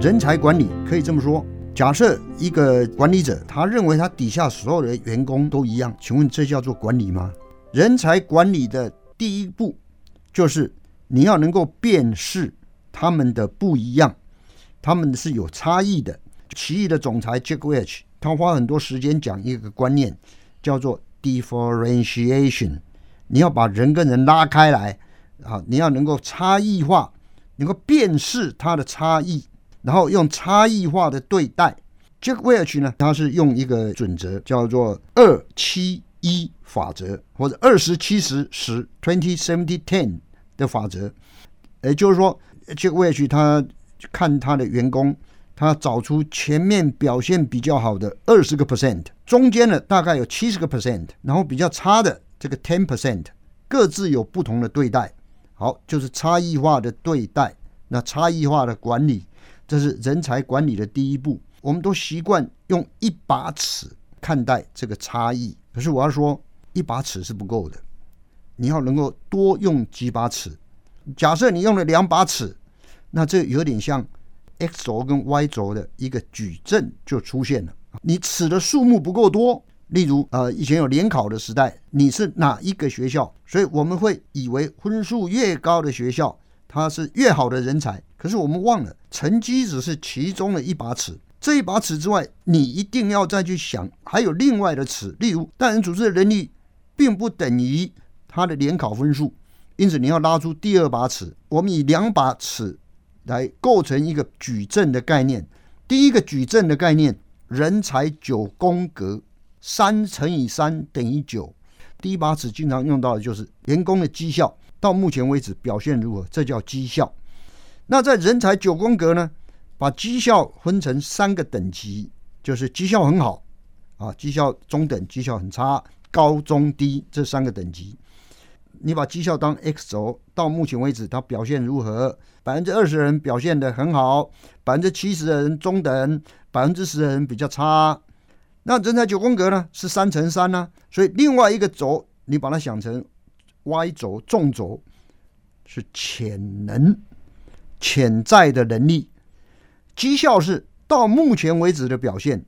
人才管理可以这么说：假设一个管理者，他认为他底下所有的员工都一样，请问这叫做管理吗？人才管理的第一步就是你要能够辨识他们的不一样，他们是有差异的。奇异的总裁 Jack Welch，他花很多时间讲一个观念，叫做 differentiation。你要把人跟人拉开来啊，你要能够差异化，能够辨识它的差异，然后用差异化的对待。Jack Welch 呢，他是用一个准则叫做二七一法则，或者二十七十十 twenty seventy ten 的法则。也就是说，Jack Welch 他看他的员工。他找出前面表现比较好的二十个 percent，中间的大概有七十个 percent，然后比较差的这个 ten percent，各自有不同的对待。好，就是差异化的对待。那差异化的管理，这是人才管理的第一步。我们都习惯用一把尺看待这个差异，可是我要说，一把尺是不够的，你要能够多用几把尺。假设你用了两把尺，那这有点像。x 轴跟 y 轴的一个矩阵就出现了。你尺的数目不够多，例如呃，以前有联考的时代，你是哪一个学校？所以我们会以为分数越高的学校，他是越好的人才。可是我们忘了，成绩只是其中的一把尺。这一把尺之外，你一定要再去想，还有另外的尺。例如，大人组织的能力，并不等于他的联考分数。因此，你要拉出第二把尺。我们以两把尺。来构成一个矩阵的概念。第一个矩阵的概念，人才九宫格，三乘以三等于九。第一把尺经常用到的就是员工的绩效，到目前为止表现如何？这叫绩效。那在人才九宫格呢？把绩效分成三个等级，就是绩效很好啊，绩效中等，绩效很差，高中低这三个等级。你把绩效当 x 轴，到目前为止它表现如何？百分之二十的人表现的很好，百分之七十的人中等，百分之十的人比较差。那人才九宫格呢？是三乘三呢？所以另外一个轴，你把它想成 y 轴，纵轴是潜能、潜在的能力。绩效是到目前为止的表现，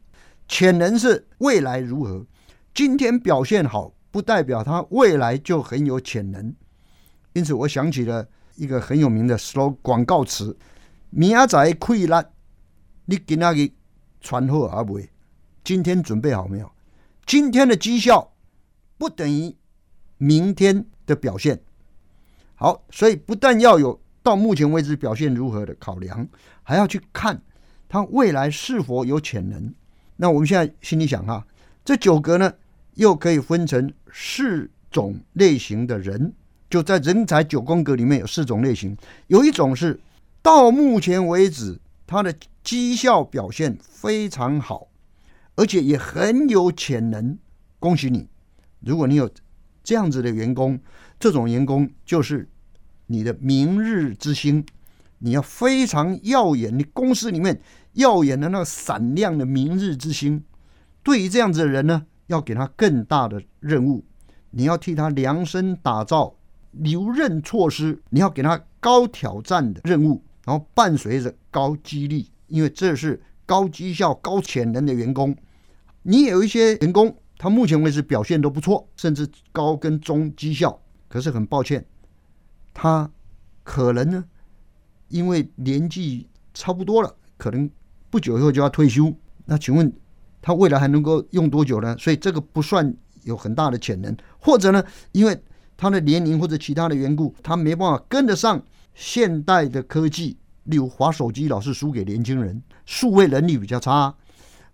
潜能是未来如何？今天表现好。不代表他未来就很有潜能，因此我想起了一个很有名的 slow 广告词：“明仔溃烂，你今仔日传货而不？今天准备好没有？今天的绩效不等于明天的表现。好，所以不但要有到目前为止表现如何的考量，还要去看他未来是否有潜能。那我们现在心里想哈，这九格呢？又可以分成四种类型的人，就在人才九宫格里面有四种类型。有一种是到目前为止他的绩效表现非常好，而且也很有潜能。恭喜你！如果你有这样子的员工，这种员工就是你的明日之星。你要非常耀眼，你公司里面耀眼的那个闪亮的明日之星。对于这样子的人呢？要给他更大的任务，你要替他量身打造留任措施，你要给他高挑战的任务，然后伴随着高激励，因为这是高绩效、高潜能的员工。你有一些员工，他目前为止表现都不错，甚至高跟中绩效，可是很抱歉，他可能呢，因为年纪差不多了，可能不久以后就要退休。那请问？他未来还能够用多久呢？所以这个不算有很大的潜能，或者呢，因为他的年龄或者其他的缘故，他没办法跟得上现代的科技。例如，滑手机老是输给年轻人，数位能力比较差，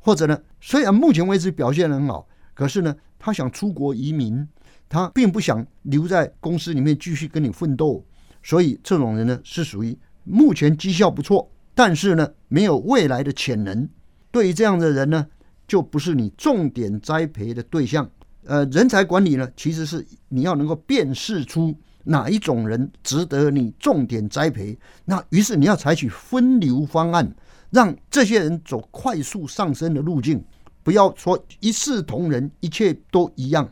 或者呢，虽然目前为止表现很好，可是呢，他想出国移民，他并不想留在公司里面继续跟你奋斗。所以这种人呢，是属于目前绩效不错，但是呢，没有未来的潜能。对于这样的人呢？就不是你重点栽培的对象。呃，人才管理呢，其实是你要能够辨识出哪一种人值得你重点栽培。那于是你要采取分流方案，让这些人走快速上升的路径，不要说一视同仁，一切都一样。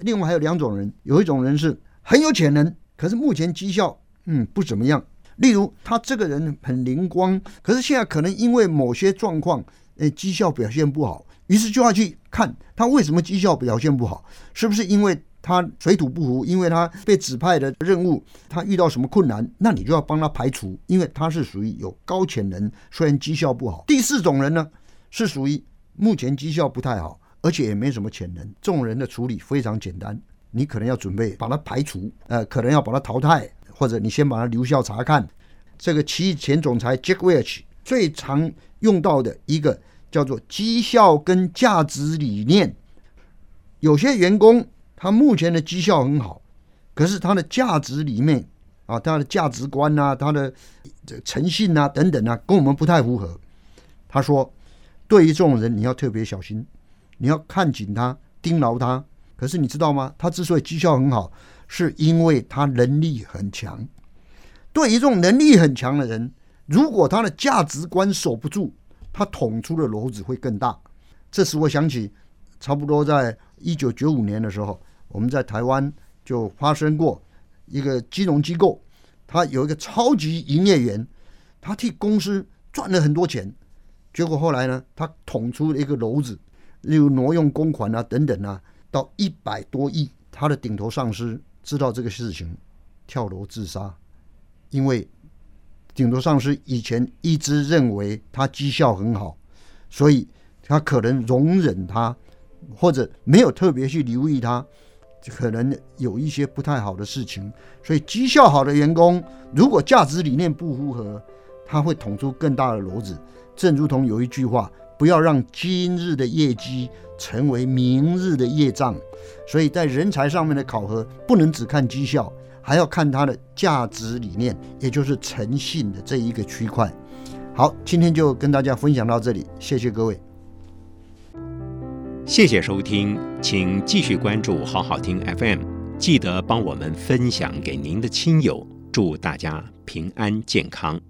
另外还有两种人，有一种人是很有潜能，可是目前绩效嗯不怎么样，例如他这个人很灵光，可是现在可能因为某些状况，呃，绩效表现不好，于是就要去看他为什么绩效表现不好，是不是因为他水土不服，因为他被指派的任务他遇到什么困难，那你就要帮他排除，因为他是属于有高潜能，虽然绩效不好。第四种人呢，是属于目前绩效不太好，而且也没什么潜能，这种人的处理非常简单，你可能要准备把他排除，呃，可能要把他淘汰。或者你先把它留校查看，这个奇异前总裁 Jack Welch 最常用到的一个叫做绩效跟价值理念。有些员工他目前的绩效很好，可是他的价值里面啊，他的价值观啊，他的这诚信啊等等啊，跟我们不太符合。他说，对于这种人你要特别小心，你要看紧他，盯牢他。可是你知道吗？他之所以绩效很好。是因为他能力很强。对于这种能力很强的人，如果他的价值观守不住，他捅出的篓子会更大。这使我想起，差不多在一九九五年的时候，我们在台湾就发生过一个金融机构，他有一个超级营业员，他替公司赚了很多钱，结果后来呢，他捅出一个篓子，例如挪用公款啊等等啊，到一百多亿，他的顶头上司。知道这个事情，跳楼自杀，因为顶头上司以前一直认为他绩效很好，所以他可能容忍他，或者没有特别去留意他，可能有一些不太好的事情。所以绩效好的员工，如果价值理念不符合，他会捅出更大的篓子。正如同有一句话。不要让今日的业绩成为明日的业障，所以在人才上面的考核不能只看绩效，还要看他的价值理念，也就是诚信的这一个区块。好，今天就跟大家分享到这里，谢谢各位，谢谢收听，请继续关注好好听 FM，记得帮我们分享给您的亲友，祝大家平安健康。